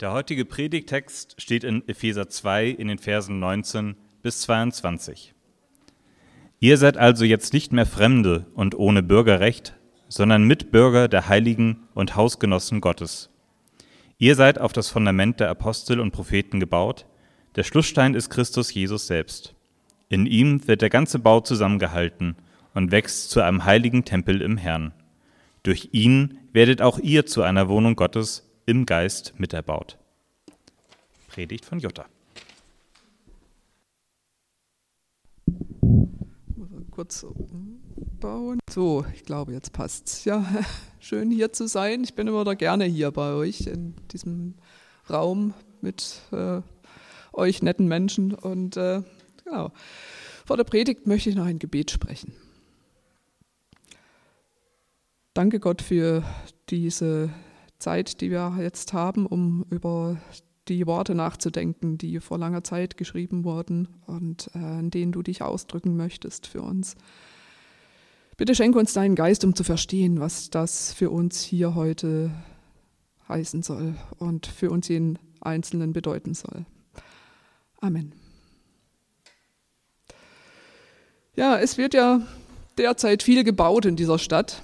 Der heutige Predigtext steht in Epheser 2 in den Versen 19 bis 22. Ihr seid also jetzt nicht mehr Fremde und ohne Bürgerrecht, sondern Mitbürger der Heiligen und Hausgenossen Gottes. Ihr seid auf das Fundament der Apostel und Propheten gebaut, der Schlussstein ist Christus Jesus selbst. In ihm wird der ganze Bau zusammengehalten und wächst zu einem heiligen Tempel im Herrn. Durch ihn werdet auch ihr zu einer Wohnung Gottes im Geist miterbaut. Predigt von Jutta. Kurz umbauen. So, ich glaube, jetzt passt's. Ja, schön hier zu sein. Ich bin immer da gerne hier bei euch in diesem Raum mit äh, euch netten Menschen. Und äh, genau. Vor der Predigt möchte ich noch ein Gebet sprechen. Danke Gott für diese Zeit, die wir jetzt haben, um über die Worte nachzudenken, die vor langer Zeit geschrieben wurden und äh, in denen du dich ausdrücken möchtest für uns. Bitte schenke uns deinen Geist, um zu verstehen, was das für uns hier heute heißen soll und für uns jeden Einzelnen bedeuten soll. Amen. Ja, es wird ja derzeit viel gebaut in dieser Stadt.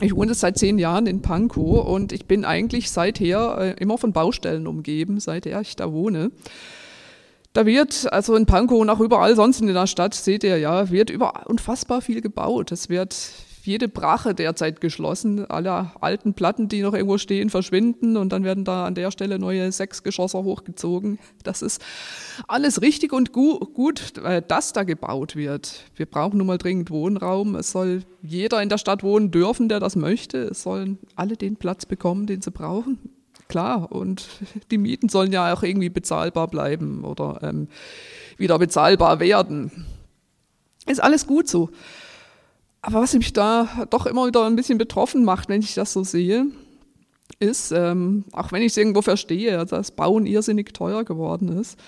Ich wohne seit zehn Jahren in Pankow und ich bin eigentlich seither äh, immer von Baustellen umgeben, seither ich da wohne. Da wird, also in Pankow und auch überall sonst in der Stadt, seht ihr ja, wird über unfassbar viel gebaut. Es wird jede Brache derzeit geschlossen. Alle alten Platten, die noch irgendwo stehen, verschwinden und dann werden da an der Stelle neue Sechsgeschosser hochgezogen. Das ist alles richtig und gu gut, äh, dass da gebaut wird. Wir brauchen nun mal dringend Wohnraum. Es soll jeder in der Stadt wohnen dürfen, der das möchte. Es sollen alle den Platz bekommen, den sie brauchen. Klar, und die Mieten sollen ja auch irgendwie bezahlbar bleiben oder ähm, wieder bezahlbar werden. Ist alles gut so. Aber was mich da doch immer wieder ein bisschen betroffen macht, wenn ich das so sehe, ist, ähm, auch wenn ich es irgendwo verstehe, dass Bauen irrsinnig teuer geworden ist,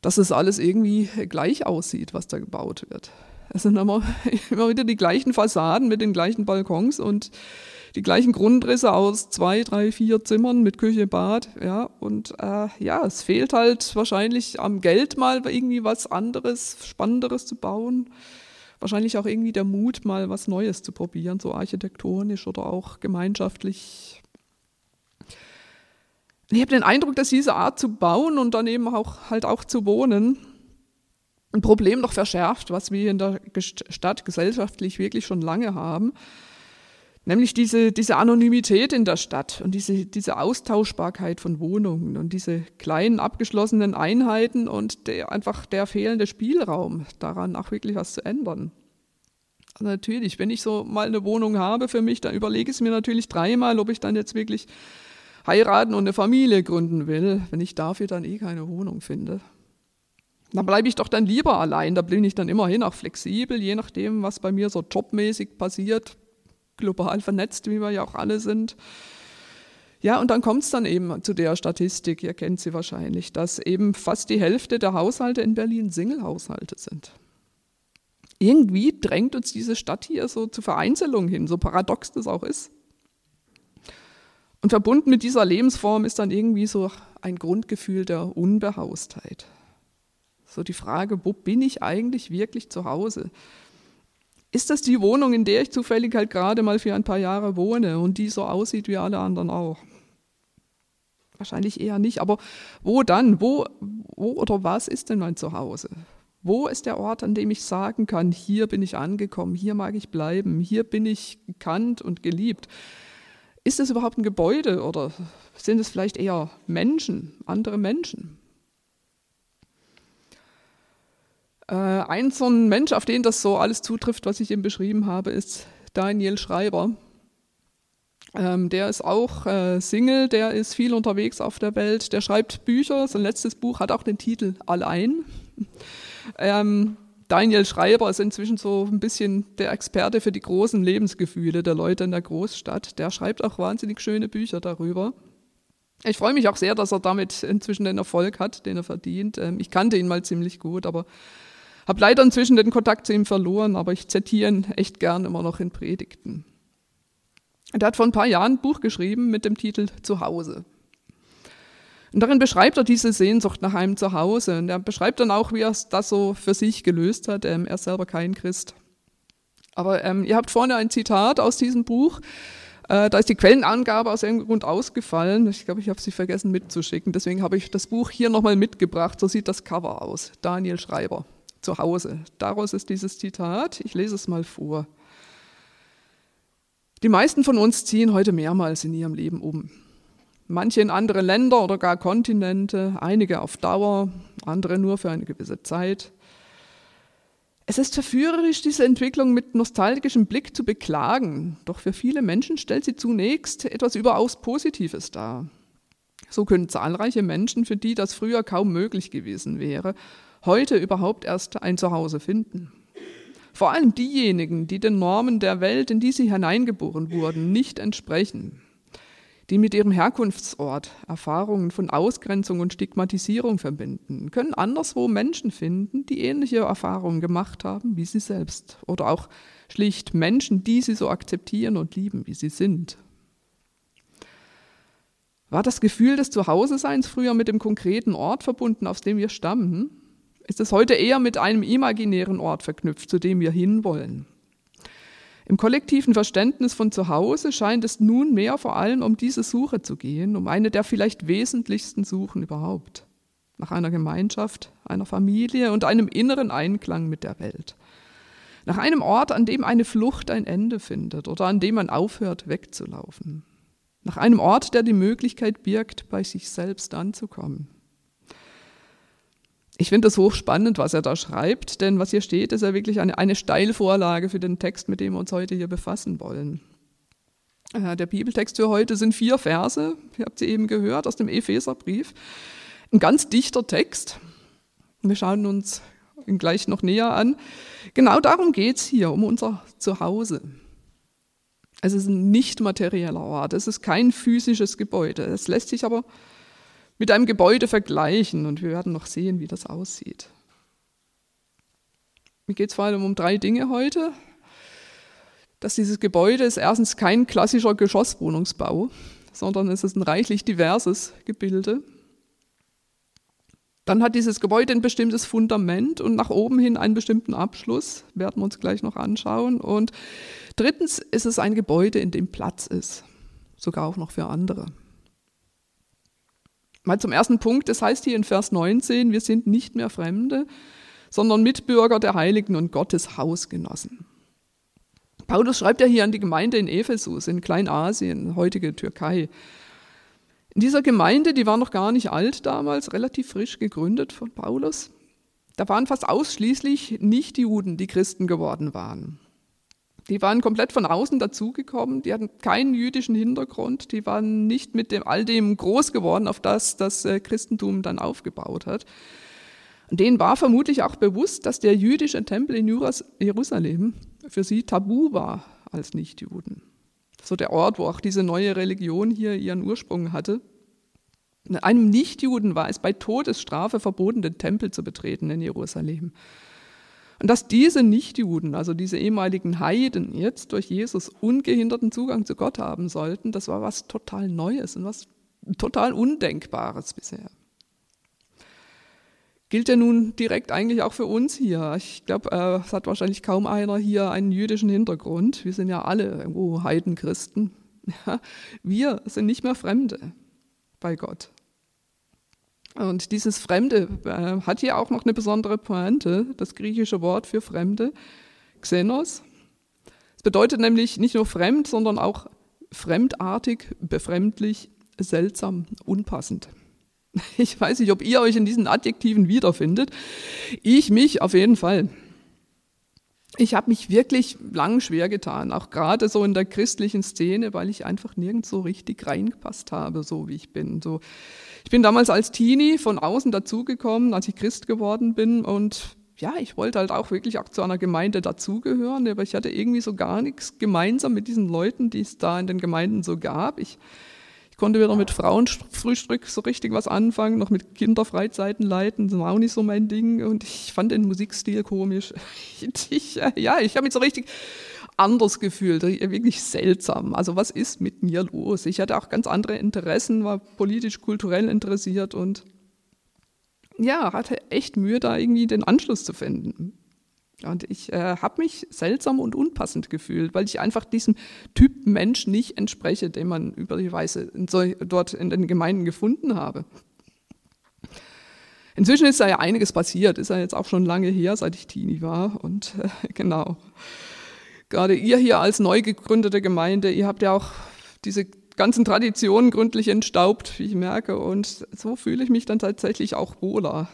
dass es alles irgendwie gleich aussieht, was da gebaut wird. Es sind immer, immer wieder die gleichen Fassaden mit den gleichen Balkons und die gleichen Grundrisse aus zwei, drei, vier Zimmern mit Küche, Bad, ja. Und äh, ja, es fehlt halt wahrscheinlich am Geld mal irgendwie was anderes, Spannenderes zu bauen wahrscheinlich auch irgendwie der Mut, mal was Neues zu probieren, so architektonisch oder auch gemeinschaftlich. Ich habe den Eindruck, dass diese Art zu bauen und dann eben auch halt auch zu wohnen ein Problem noch verschärft, was wir in der Stadt gesellschaftlich wirklich schon lange haben. Nämlich diese, diese Anonymität in der Stadt und diese, diese Austauschbarkeit von Wohnungen und diese kleinen abgeschlossenen Einheiten und der, einfach der fehlende Spielraum, daran auch wirklich was zu ändern. Also natürlich, wenn ich so mal eine Wohnung habe für mich, dann überlege ich es mir natürlich dreimal, ob ich dann jetzt wirklich heiraten und eine Familie gründen will, wenn ich dafür dann eh keine Wohnung finde. Dann bleibe ich doch dann lieber allein, da bin ich dann immerhin auch flexibel, je nachdem, was bei mir so jobmäßig passiert, global vernetzt, wie wir ja auch alle sind. Ja, und dann kommt es dann eben zu der Statistik, ihr kennt sie wahrscheinlich, dass eben fast die Hälfte der Haushalte in Berlin Single-Haushalte sind. Irgendwie drängt uns diese Stadt hier so zu Vereinzelung hin, so paradox das auch ist. Und verbunden mit dieser Lebensform ist dann irgendwie so ein Grundgefühl der Unbehaustheit. So die Frage, wo bin ich eigentlich wirklich zu Hause? Ist das die Wohnung, in der ich zufällig halt gerade mal für ein paar Jahre wohne und die so aussieht wie alle anderen auch? Wahrscheinlich eher nicht, aber wo dann? Wo, wo oder was ist denn mein Zuhause? Wo ist der Ort, an dem ich sagen kann, hier bin ich angekommen, hier mag ich bleiben, hier bin ich gekannt und geliebt? Ist es überhaupt ein Gebäude oder sind es vielleicht eher Menschen, andere Menschen? Äh, ein so ein Mensch, auf den das so alles zutrifft, was ich eben beschrieben habe, ist Daniel Schreiber. Ähm, der ist auch äh, Single, der ist viel unterwegs auf der Welt, der schreibt Bücher. Sein letztes Buch hat auch den Titel Allein. ähm, Daniel Schreiber ist inzwischen so ein bisschen der Experte für die großen Lebensgefühle der Leute in der Großstadt. Der schreibt auch wahnsinnig schöne Bücher darüber. Ich freue mich auch sehr, dass er damit inzwischen den Erfolg hat, den er verdient. Ähm, ich kannte ihn mal ziemlich gut, aber habe leider inzwischen den Kontakt zu ihm verloren, aber ich zitiere ihn echt gern immer noch in Predigten. Er hat vor ein paar Jahren ein Buch geschrieben mit dem Titel Zuhause. Und darin beschreibt er diese Sehnsucht nach einem Zuhause. Und er beschreibt dann auch, wie er das so für sich gelöst hat. Ähm, er ist selber kein Christ. Aber ähm, ihr habt vorne ein Zitat aus diesem Buch. Äh, da ist die Quellenangabe aus irgendeinem Grund ausgefallen. Ich glaube, ich habe sie vergessen mitzuschicken. Deswegen habe ich das Buch hier nochmal mitgebracht. So sieht das Cover aus. Daniel Schreiber, zu Hause. Daraus ist dieses Zitat. Ich lese es mal vor. Die meisten von uns ziehen heute mehrmals in ihrem Leben um manche in andere Länder oder gar Kontinente, einige auf Dauer, andere nur für eine gewisse Zeit. Es ist verführerisch, diese Entwicklung mit nostalgischem Blick zu beklagen, doch für viele Menschen stellt sie zunächst etwas überaus Positives dar. So können zahlreiche Menschen, für die das früher kaum möglich gewesen wäre, heute überhaupt erst ein Zuhause finden. Vor allem diejenigen, die den Normen der Welt, in die sie hineingeboren wurden, nicht entsprechen die mit ihrem Herkunftsort Erfahrungen von Ausgrenzung und Stigmatisierung verbinden, können anderswo Menschen finden, die ähnliche Erfahrungen gemacht haben wie sie selbst. Oder auch schlicht Menschen, die sie so akzeptieren und lieben, wie sie sind. War das Gefühl des Zuhause-Seins früher mit dem konkreten Ort verbunden, aus dem wir stammen? Ist es heute eher mit einem imaginären Ort verknüpft, zu dem wir hinwollen? Im kollektiven Verständnis von Zuhause scheint es nunmehr vor allem um diese Suche zu gehen, um eine der vielleicht wesentlichsten Suchen überhaupt. Nach einer Gemeinschaft, einer Familie und einem inneren Einklang mit der Welt. Nach einem Ort, an dem eine Flucht ein Ende findet oder an dem man aufhört, wegzulaufen. Nach einem Ort, der die Möglichkeit birgt, bei sich selbst anzukommen. Ich finde das hochspannend, was er da schreibt, denn was hier steht, ist ja wirklich eine, eine Steilvorlage für den Text, mit dem wir uns heute hier befassen wollen. Äh, der Bibeltext für heute sind vier Verse, ihr habt sie eben gehört, aus dem Epheserbrief. Ein ganz dichter Text. Wir schauen uns ihn gleich noch näher an. Genau darum geht es hier, um unser Zuhause. Es ist ein nicht materieller Ort, es ist kein physisches Gebäude. Es lässt sich aber mit einem Gebäude vergleichen und wir werden noch sehen, wie das aussieht. Mir geht es vor allem um drei Dinge heute. Dass dieses Gebäude ist erstens kein klassischer Geschosswohnungsbau, sondern es ist ein reichlich diverses Gebilde. Dann hat dieses Gebäude ein bestimmtes Fundament und nach oben hin einen bestimmten Abschluss, werden wir uns gleich noch anschauen. Und drittens ist es ein Gebäude, in dem Platz ist, sogar auch noch für andere. Mal zum ersten Punkt, das heißt hier in Vers 19, wir sind nicht mehr Fremde, sondern Mitbürger der Heiligen und Gottes Hausgenossen. Paulus schreibt ja hier an die Gemeinde in Ephesus, in Kleinasien, heutige Türkei. In dieser Gemeinde, die war noch gar nicht alt damals, relativ frisch gegründet von Paulus, da waren fast ausschließlich Nicht-Juden, die Christen geworden waren. Die waren komplett von außen dazugekommen, die hatten keinen jüdischen Hintergrund, die waren nicht mit dem, all dem groß geworden, auf das das äh, Christentum dann aufgebaut hat. Und denen war vermutlich auch bewusst, dass der jüdische Tempel in Jerusalem für sie tabu war als Nichtjuden. So der Ort, wo auch diese neue Religion hier ihren Ursprung hatte. Einem Nichtjuden war es bei Todesstrafe verboten, den Tempel zu betreten in Jerusalem. Und dass diese Nichtjuden, also diese ehemaligen Heiden, jetzt durch Jesus ungehinderten Zugang zu Gott haben sollten, das war was total Neues und was total Undenkbares bisher. Gilt ja nun direkt eigentlich auch für uns hier. Ich glaube, äh, es hat wahrscheinlich kaum einer hier einen jüdischen Hintergrund. Wir sind ja alle irgendwo Heidenchristen. Wir sind nicht mehr Fremde bei Gott. Und dieses Fremde äh, hat hier auch noch eine besondere Pointe, das griechische Wort für Fremde, Xenos. Es bedeutet nämlich nicht nur fremd, sondern auch fremdartig, befremdlich, seltsam, unpassend. Ich weiß nicht, ob ihr euch in diesen Adjektiven wiederfindet. Ich mich auf jeden Fall. Ich habe mich wirklich lang schwer getan, auch gerade so in der christlichen Szene, weil ich einfach nirgends so richtig reingepasst habe, so wie ich bin. So, ich bin damals als Teenie von außen dazugekommen, als ich Christ geworden bin und ja, ich wollte halt auch wirklich auch zu einer Gemeinde dazugehören, aber ich hatte irgendwie so gar nichts gemeinsam mit diesen Leuten, die es da in den Gemeinden so gab. Ich, ich konnte weder mit Frauenfrühstück so richtig was anfangen, noch mit Kinderfreizeiten leiten, das war auch nicht so mein Ding und ich fand den Musikstil komisch. Ich, ja, ich habe mich so richtig anders gefühlt, wirklich seltsam. Also was ist mit mir los? Ich hatte auch ganz andere Interessen, war politisch, kulturell interessiert und ja, hatte echt Mühe, da irgendwie den Anschluss zu finden. Und ich äh, habe mich seltsam und unpassend gefühlt, weil ich einfach diesem Typ Mensch nicht entspreche, den man über die Weise so, dort in den Gemeinden gefunden habe. Inzwischen ist da ja einiges passiert, ist ja jetzt auch schon lange her, seit ich Teenie war. Und äh, genau, gerade ihr hier als neu gegründete Gemeinde, ihr habt ja auch diese ganzen Traditionen gründlich entstaubt, wie ich merke. Und so fühle ich mich dann tatsächlich auch wohler.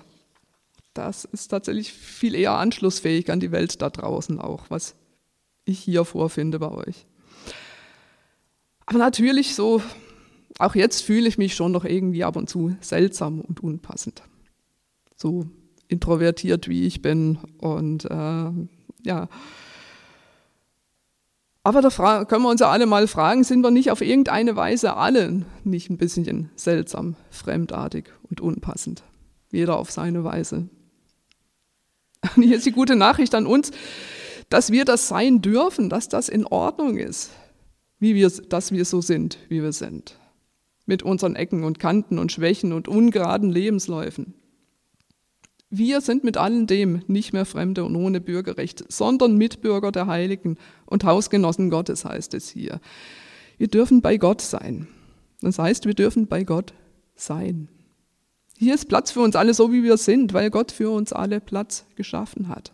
Das ist tatsächlich viel eher anschlussfähig an die Welt da draußen auch, was ich hier vorfinde bei euch. Aber natürlich so, auch jetzt fühle ich mich schon noch irgendwie ab und zu seltsam und unpassend so introvertiert wie ich bin. Und äh, ja. Aber da können wir uns ja alle mal fragen, sind wir nicht auf irgendeine Weise alle nicht ein bisschen seltsam, fremdartig und unpassend? Jeder auf seine Weise. Und hier ist die gute Nachricht an uns, dass wir das sein dürfen, dass das in Ordnung ist, wie wir, dass wir so sind, wie wir sind. Mit unseren Ecken und Kanten und Schwächen und ungeraden Lebensläufen. Wir sind mit allem dem nicht mehr Fremde und ohne Bürgerrecht, sondern Mitbürger der Heiligen und Hausgenossen Gottes heißt es hier. Wir dürfen bei Gott sein. Das heißt, wir dürfen bei Gott sein. Hier ist Platz für uns alle so, wie wir sind, weil Gott für uns alle Platz geschaffen hat.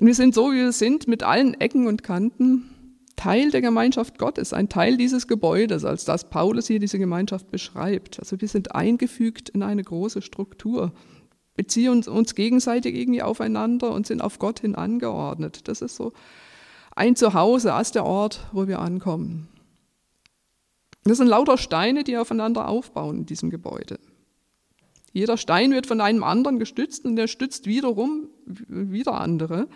Und wir sind so, wie wir sind, mit allen Ecken und Kanten, Teil der Gemeinschaft Gottes, ein Teil dieses Gebäudes, als das Paulus hier diese Gemeinschaft beschreibt. Also wir sind eingefügt in eine große Struktur beziehen uns, gegenseitig irgendwie aufeinander und sind auf Gott hin angeordnet. Das ist so ein Zuhause, als der Ort, wo wir ankommen. Das sind lauter Steine, die aufeinander aufbauen in diesem Gebäude. Jeder Stein wird von einem anderen gestützt und der stützt wiederum wieder andere.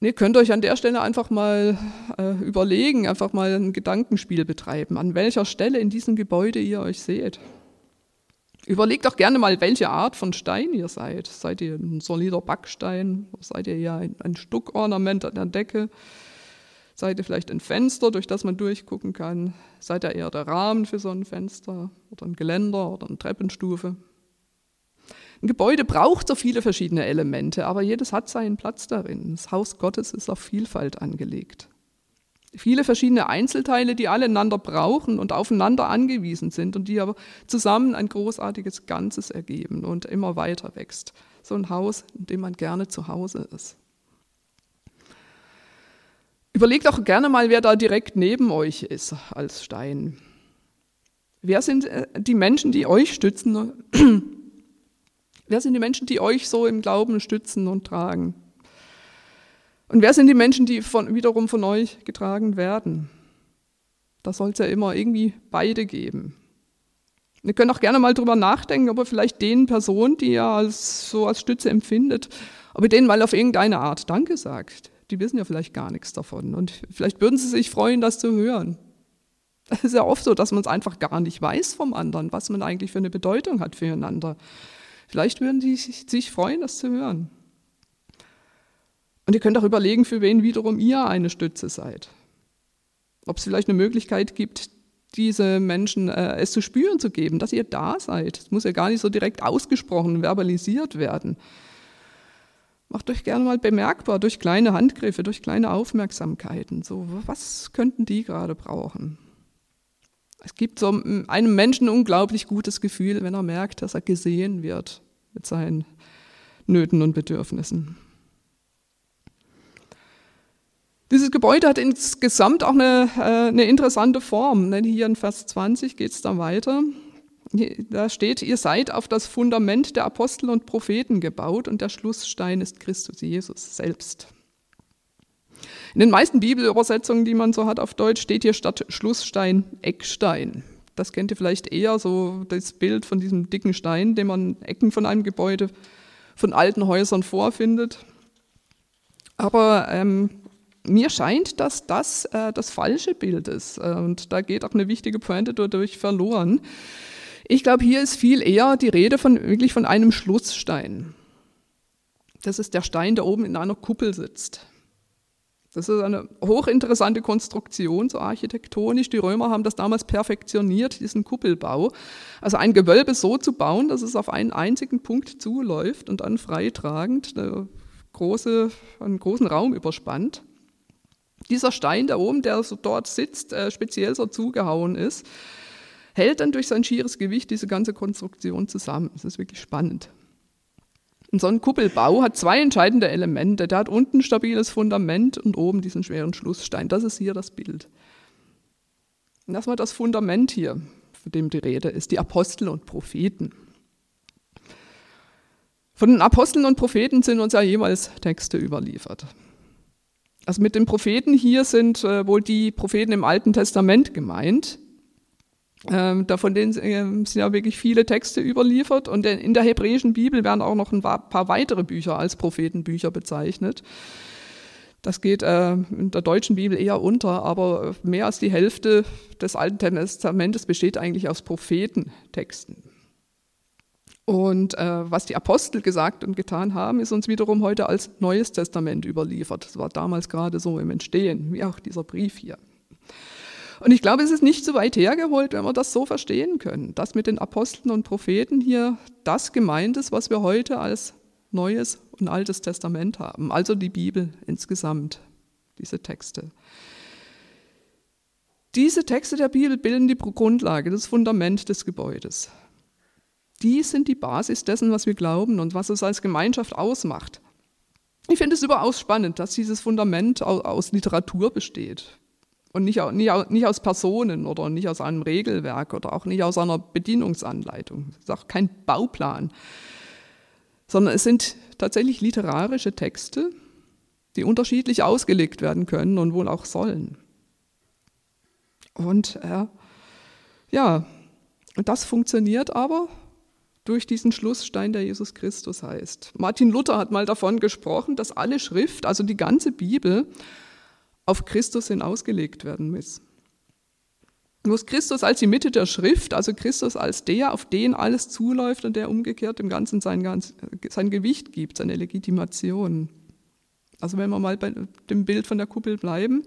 ihr könnt euch an der Stelle einfach mal äh, überlegen, einfach mal ein Gedankenspiel betreiben, an welcher Stelle in diesem Gebäude ihr euch seht. Überlegt doch gerne mal, welche Art von Stein ihr seid. Seid ihr ein solider Backstein? Seid ihr ja ein, ein Stuckornament an der Decke? Seid ihr vielleicht ein Fenster, durch das man durchgucken kann? Seid ihr eher der Rahmen für so ein Fenster oder ein Geländer oder eine Treppenstufe? Ein Gebäude braucht so viele verschiedene Elemente, aber jedes hat seinen Platz darin. Das Haus Gottes ist auf Vielfalt angelegt. Viele verschiedene Einzelteile, die alle einander brauchen und aufeinander angewiesen sind und die aber zusammen ein großartiges Ganzes ergeben und immer weiter wächst. So ein Haus, in dem man gerne zu Hause ist. Überlegt auch gerne mal, wer da direkt neben euch ist als Stein. Wer sind äh, die Menschen, die euch stützen? Wer sind die Menschen, die euch so im Glauben stützen und tragen? Und wer sind die Menschen, die von, wiederum von euch getragen werden? Da soll es ja immer irgendwie beide geben. Ihr könnt auch gerne mal drüber nachdenken, ob ihr vielleicht den Personen, die ihr als, so als Stütze empfindet, ob ihr denen mal auf irgendeine Art Danke sagt. Die wissen ja vielleicht gar nichts davon. Und vielleicht würden sie sich freuen, das zu hören. Es ist ja oft so, dass man es einfach gar nicht weiß vom anderen, was man eigentlich für eine Bedeutung hat füreinander. Vielleicht würden die sich freuen, das zu hören. Und ihr könnt auch überlegen, für wen wiederum ihr eine Stütze seid. Ob es vielleicht eine Möglichkeit gibt, diese Menschen äh, es zu spüren zu geben, dass ihr da seid. Es muss ja gar nicht so direkt ausgesprochen, verbalisiert werden. Macht euch gerne mal bemerkbar durch kleine Handgriffe, durch kleine Aufmerksamkeiten. So, was könnten die gerade brauchen? Es gibt so einem Menschen ein unglaublich gutes Gefühl, wenn er merkt, dass er gesehen wird mit seinen Nöten und Bedürfnissen. Dieses Gebäude hat insgesamt auch eine, äh, eine interessante Form. Hier in Vers 20 geht es dann weiter. Da steht, ihr seid auf das Fundament der Apostel und Propheten gebaut und der Schlussstein ist Christus Jesus selbst. In den meisten Bibelübersetzungen, die man so hat auf Deutsch, steht hier statt Schlussstein Eckstein. Das kennt ihr vielleicht eher, so das Bild von diesem dicken Stein, den man Ecken von einem Gebäude, von alten Häusern vorfindet. Aber ähm, mir scheint, dass das äh, das falsche Bild ist. Äh, und da geht auch eine wichtige Pointe dadurch verloren. Ich glaube, hier ist viel eher die Rede von wirklich von einem Schlussstein. Das ist der Stein, der oben in einer Kuppel sitzt. Das ist eine hochinteressante Konstruktion, so architektonisch. Die Römer haben das damals perfektioniert, diesen Kuppelbau. Also ein Gewölbe so zu bauen, dass es auf einen einzigen Punkt zuläuft und dann freitragend eine große, einen großen Raum überspannt. Dieser Stein da oben, der so dort sitzt, äh, speziell so zugehauen ist, hält dann durch sein schieres Gewicht diese ganze Konstruktion zusammen. Das ist wirklich spannend. Und so ein Kuppelbau hat zwei entscheidende Elemente. Der hat unten ein stabiles Fundament und oben diesen schweren Schlussstein. Das ist hier das Bild. Und erstmal das Fundament hier, von dem die Rede ist, die Apostel und Propheten. Von den Aposteln und Propheten sind uns ja jeweils Texte überliefert. Also mit den Propheten hier sind äh, wohl die Propheten im Alten Testament gemeint. Ähm, davon denen, äh, sind ja wirklich viele Texte überliefert und in der hebräischen Bibel werden auch noch ein paar weitere Bücher als Prophetenbücher bezeichnet. Das geht äh, in der deutschen Bibel eher unter, aber mehr als die Hälfte des Alten Testamentes besteht eigentlich aus Prophetentexten. Und äh, was die Apostel gesagt und getan haben, ist uns wiederum heute als Neues Testament überliefert. Das war damals gerade so im Entstehen, wie auch dieser Brief hier. Und ich glaube, es ist nicht so weit hergeholt, wenn wir das so verstehen können, dass mit den Aposteln und Propheten hier das gemeint ist, was wir heute als Neues und Altes Testament haben, also die Bibel insgesamt, diese Texte. Diese Texte der Bibel bilden die Grundlage, das Fundament des Gebäudes die sind die Basis dessen, was wir glauben und was es als Gemeinschaft ausmacht. Ich finde es überaus spannend, dass dieses Fundament aus Literatur besteht und nicht, nicht aus Personen oder nicht aus einem Regelwerk oder auch nicht aus einer Bedienungsanleitung. Es ist auch kein Bauplan, sondern es sind tatsächlich literarische Texte, die unterschiedlich ausgelegt werden können und wohl auch sollen. Und äh, ja, das funktioniert aber durch diesen Schlussstein, der Jesus Christus heißt. Martin Luther hat mal davon gesprochen, dass alle Schrift, also die ganze Bibel, auf Christus hin ausgelegt werden muss. Muss Christus als die Mitte der Schrift, also Christus als der, auf den alles zuläuft und der umgekehrt dem Ganzen sein, sein Gewicht gibt, seine Legitimation. Also wenn wir mal bei dem Bild von der Kuppel bleiben,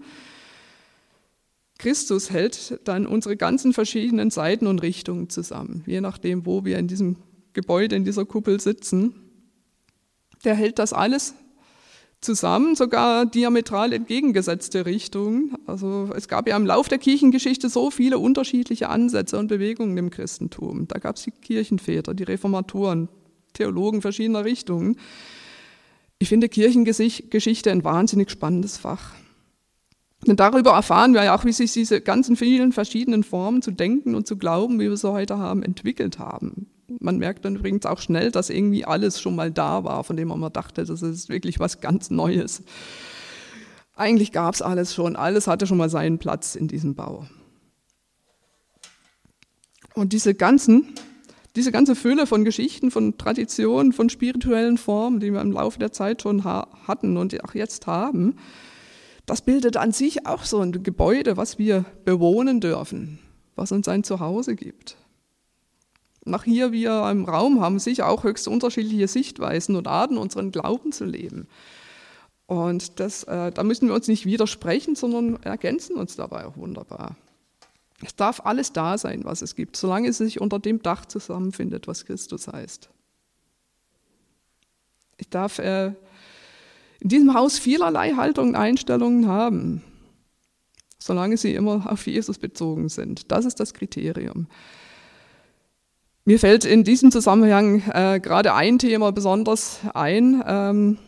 Christus hält dann unsere ganzen verschiedenen Seiten und Richtungen zusammen, je nachdem, wo wir in diesem Gebäude, in dieser Kuppel sitzen. Der hält das alles zusammen, sogar diametral entgegengesetzte Richtungen. Also es gab ja im Lauf der Kirchengeschichte so viele unterschiedliche Ansätze und Bewegungen im Christentum. Da gab es die Kirchenväter, die Reformatoren, Theologen verschiedener Richtungen. Ich finde Kirchengeschichte ein wahnsinnig spannendes Fach. Denn darüber erfahren wir ja auch, wie sich diese ganzen vielen verschiedenen Formen zu denken und zu glauben, wie wir sie heute haben, entwickelt haben. Man merkt dann übrigens auch schnell, dass irgendwie alles schon mal da war, von dem man mal dachte, das ist wirklich was ganz Neues. Eigentlich gab es alles schon, alles hatte schon mal seinen Platz in diesem Bau. Und diese ganzen, diese ganze Fülle von Geschichten, von Traditionen, von spirituellen Formen, die wir im Laufe der Zeit schon hatten und auch jetzt haben, das bildet an sich auch so ein Gebäude, was wir bewohnen dürfen, was uns ein Zuhause gibt. Nach hier wir im Raum haben sicher auch höchst unterschiedliche Sichtweisen und Arten, unseren Glauben zu leben. Und das, äh, da müssen wir uns nicht widersprechen, sondern ergänzen uns dabei auch wunderbar. Es darf alles da sein, was es gibt, solange es sich unter dem Dach zusammenfindet, was Christus heißt. Ich darf äh, in diesem Haus vielerlei Haltungen, Einstellungen haben, solange sie immer auf Jesus bezogen sind. Das ist das Kriterium. Mir fällt in diesem Zusammenhang äh, gerade ein Thema besonders ein. Ähm,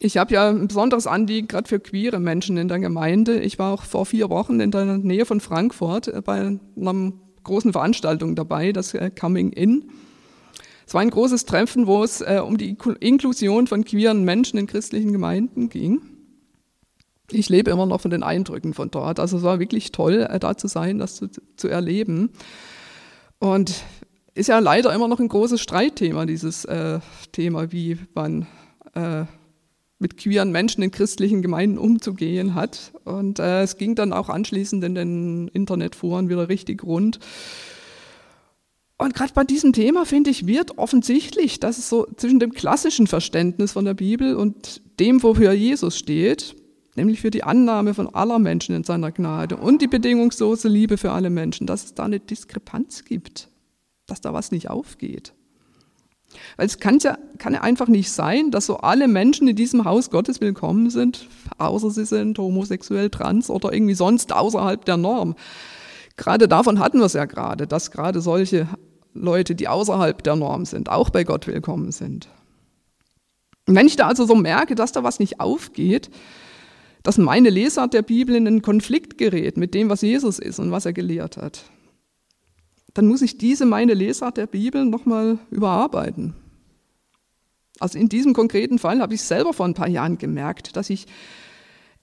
ich habe ja ein besonderes Anliegen gerade für queere Menschen in der Gemeinde. Ich war auch vor vier Wochen in der Nähe von Frankfurt äh, bei einer großen Veranstaltung dabei, das äh, Coming In. Es war ein großes Treffen, wo es äh, um die Inklusion von queeren Menschen in christlichen Gemeinden ging. Ich lebe immer noch von den Eindrücken von dort. Also es war wirklich toll, da zu sein, das zu, zu erleben. Und ist ja leider immer noch ein großes Streitthema, dieses äh, Thema, wie man äh, mit queeren Menschen in christlichen Gemeinden umzugehen hat. Und äh, es ging dann auch anschließend in den Internetforen wieder richtig rund. Und gerade bei diesem Thema, finde ich, wird offensichtlich, dass es so zwischen dem klassischen Verständnis von der Bibel und dem, wofür Jesus steht, nämlich für die Annahme von aller Menschen in seiner Gnade und die bedingungslose Liebe für alle Menschen, dass es da eine Diskrepanz gibt, dass da was nicht aufgeht. Weil es kann ja, kann ja einfach nicht sein, dass so alle Menschen in diesem Haus Gottes willkommen sind, außer sie sind homosexuell, trans oder irgendwie sonst außerhalb der Norm. Gerade davon hatten wir es ja gerade, dass gerade solche Leute, die außerhalb der Norm sind, auch bei Gott willkommen sind. Und wenn ich da also so merke, dass da was nicht aufgeht, dass meine Lesart der Bibel in einen Konflikt gerät mit dem, was Jesus ist und was er gelehrt hat, dann muss ich diese meine Lesart der Bibel nochmal überarbeiten. Also in diesem konkreten Fall habe ich selber vor ein paar Jahren gemerkt, dass ich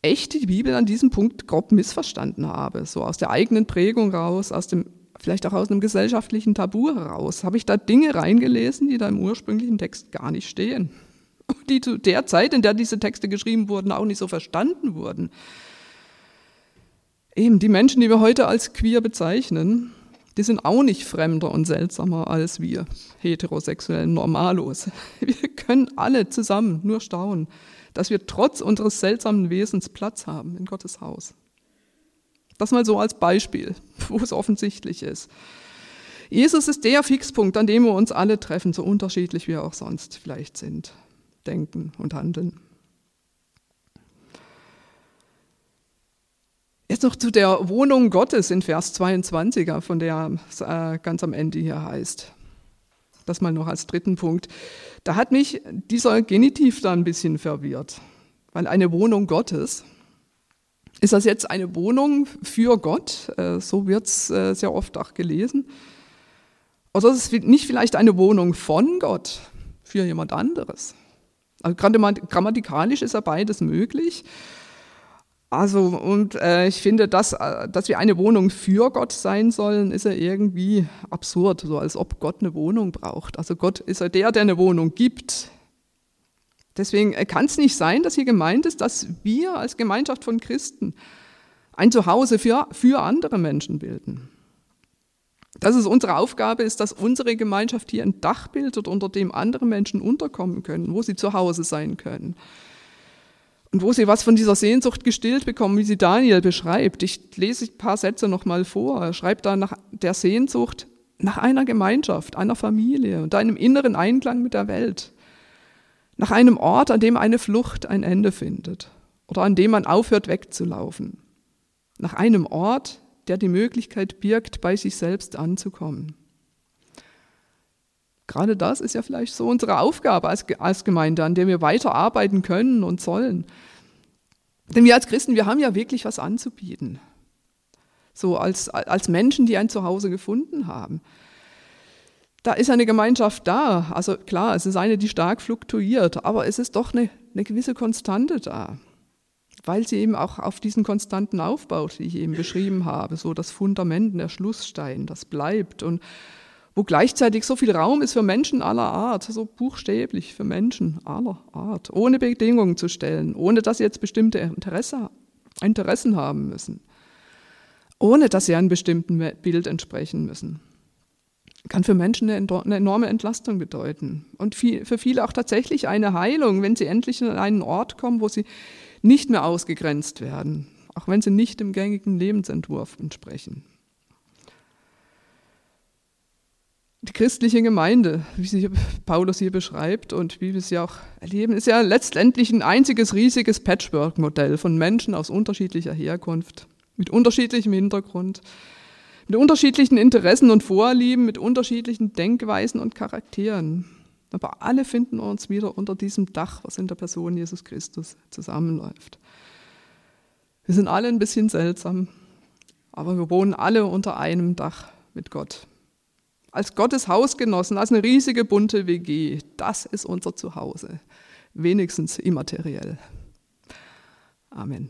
echt die Bibel an diesem Punkt grob missverstanden habe. So aus der eigenen Prägung raus, aus dem, vielleicht auch aus einem gesellschaftlichen Tabu heraus, habe ich da Dinge reingelesen, die da im ursprünglichen Text gar nicht stehen. Die zu der Zeit, in der diese Texte geschrieben wurden, auch nicht so verstanden wurden. Eben die Menschen, die wir heute als queer bezeichnen, die sind auch nicht fremder und seltsamer als wir heterosexuellen Normalos. Wir können alle zusammen nur staunen, dass wir trotz unseres seltsamen Wesens Platz haben in Gottes Haus. Das mal so als Beispiel, wo es offensichtlich ist. Jesus ist der Fixpunkt, an dem wir uns alle treffen, so unterschiedlich wir auch sonst vielleicht sind, denken und handeln. Jetzt noch zu der Wohnung Gottes in Vers 22er, von der äh, ganz am Ende hier heißt. Das mal noch als dritten Punkt. Da hat mich dieser Genitiv da ein bisschen verwirrt, weil eine Wohnung Gottes, ist das jetzt eine Wohnung für Gott? Äh, so wird es äh, sehr oft auch gelesen. Oder ist es nicht vielleicht eine Wohnung von Gott für jemand anderes? Also grammatikalisch ist ja beides möglich. Also, und äh, ich finde, dass, äh, dass wir eine Wohnung für Gott sein sollen, ist ja irgendwie absurd, so als ob Gott eine Wohnung braucht. Also Gott ist ja der, der eine Wohnung gibt. Deswegen äh, kann es nicht sein, dass hier gemeint ist, dass wir als Gemeinschaft von Christen ein Zuhause für, für andere Menschen bilden. Dass es unsere Aufgabe ist, dass unsere Gemeinschaft hier ein Dach bildet, unter dem andere Menschen unterkommen können, wo sie zu Hause sein können. Und wo sie was von dieser Sehnsucht gestillt bekommen, wie sie Daniel beschreibt. Ich lese ein paar Sätze nochmal vor. Er schreibt da nach der Sehnsucht nach einer Gemeinschaft, einer Familie und einem inneren Einklang mit der Welt. Nach einem Ort, an dem eine Flucht ein Ende findet oder an dem man aufhört wegzulaufen. Nach einem Ort, der die Möglichkeit birgt, bei sich selbst anzukommen. Gerade das ist ja vielleicht so unsere Aufgabe als, als Gemeinde, an der wir weiterarbeiten können und sollen. Denn wir als Christen, wir haben ja wirklich was anzubieten. So als, als Menschen, die ein Zuhause gefunden haben. Da ist eine Gemeinschaft da. Also klar, es ist eine, die stark fluktuiert, aber es ist doch eine, eine gewisse Konstante da. Weil sie eben auch auf diesen Konstanten aufbaut, die ich eben beschrieben habe. So das Fundament, der Schlussstein, das bleibt. Und wo gleichzeitig so viel Raum ist für Menschen aller Art, so buchstäblich für Menschen aller Art, ohne Bedingungen zu stellen, ohne dass sie jetzt bestimmte Interesse, Interessen haben müssen, ohne dass sie einem bestimmten Bild entsprechen müssen. Kann für Menschen eine enorme Entlastung bedeuten und für viele auch tatsächlich eine Heilung, wenn sie endlich an einen Ort kommen, wo sie nicht mehr ausgegrenzt werden, auch wenn sie nicht dem gängigen Lebensentwurf entsprechen. Die christliche Gemeinde, wie sie Paulus hier beschreibt und wie wir sie auch erleben, ist ja letztendlich ein einziges riesiges Patchwork-Modell von Menschen aus unterschiedlicher Herkunft, mit unterschiedlichem Hintergrund, mit unterschiedlichen Interessen und Vorlieben, mit unterschiedlichen Denkweisen und Charakteren. Aber alle finden uns wieder unter diesem Dach, was in der Person Jesus Christus zusammenläuft. Wir sind alle ein bisschen seltsam, aber wir wohnen alle unter einem Dach mit Gott als Gottes Hausgenossen, als eine riesige bunte WG. Das ist unser Zuhause, wenigstens immateriell. Amen.